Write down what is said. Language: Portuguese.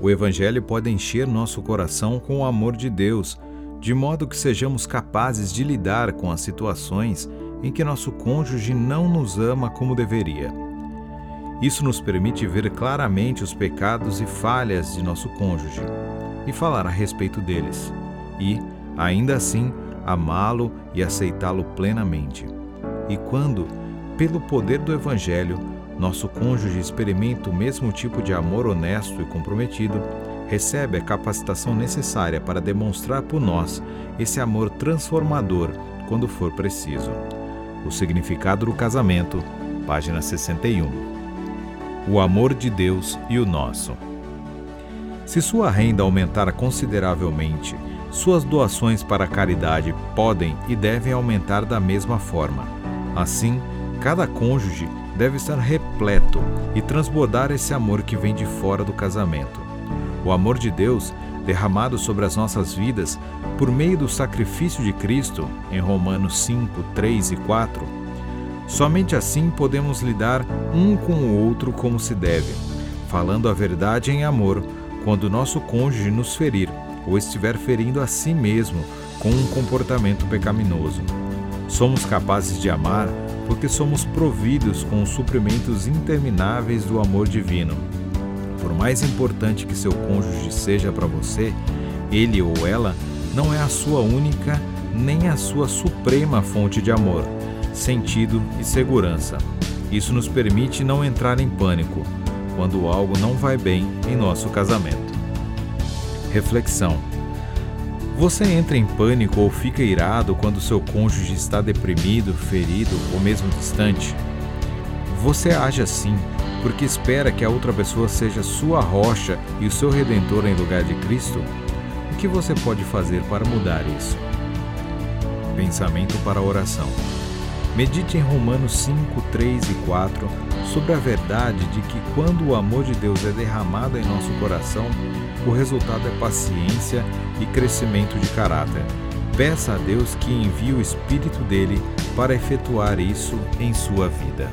O Evangelho pode encher nosso coração com o amor de Deus, de modo que sejamos capazes de lidar com as situações em que nosso cônjuge não nos ama como deveria. Isso nos permite ver claramente os pecados e falhas de nosso cônjuge e falar a respeito deles, e, ainda assim, amá-lo e aceitá-lo plenamente. E quando, pelo poder do Evangelho, nosso cônjuge experimenta o mesmo tipo de amor honesto e comprometido, recebe a capacitação necessária para demonstrar por nós esse amor transformador quando for preciso. O significado do casamento, página 61. O amor de Deus e o nosso. Se sua renda aumentar consideravelmente, suas doações para a caridade podem e devem aumentar da mesma forma. Assim, cada cônjuge deve estar repleto e transbordar esse amor que vem de fora do casamento. O amor de Deus, derramado sobre as nossas vidas por meio do sacrifício de Cristo, em Romanos 5, 3 e 4. Somente assim podemos lidar um com o outro como se deve, falando a verdade em amor quando nosso cônjuge nos ferir ou estiver ferindo a si mesmo com um comportamento pecaminoso. Somos capazes de amar porque somos providos com os suprimentos intermináveis do amor divino. Por mais importante que seu cônjuge seja para você, ele ou ela não é a sua única nem a sua suprema fonte de amor, sentido e segurança. Isso nos permite não entrar em pânico quando algo não vai bem em nosso casamento. Reflexão você entra em pânico ou fica irado quando seu cônjuge está deprimido, ferido ou mesmo distante? Você age assim porque espera que a outra pessoa seja sua rocha e o seu redentor em lugar de Cristo? O que você pode fazer para mudar isso? Pensamento para oração. Medite em Romanos 5, 3 e 4 sobre a verdade de que quando o amor de Deus é derramado em nosso coração, o resultado é paciência e crescimento de caráter. Peça a Deus que envie o Espírito dele para efetuar isso em sua vida.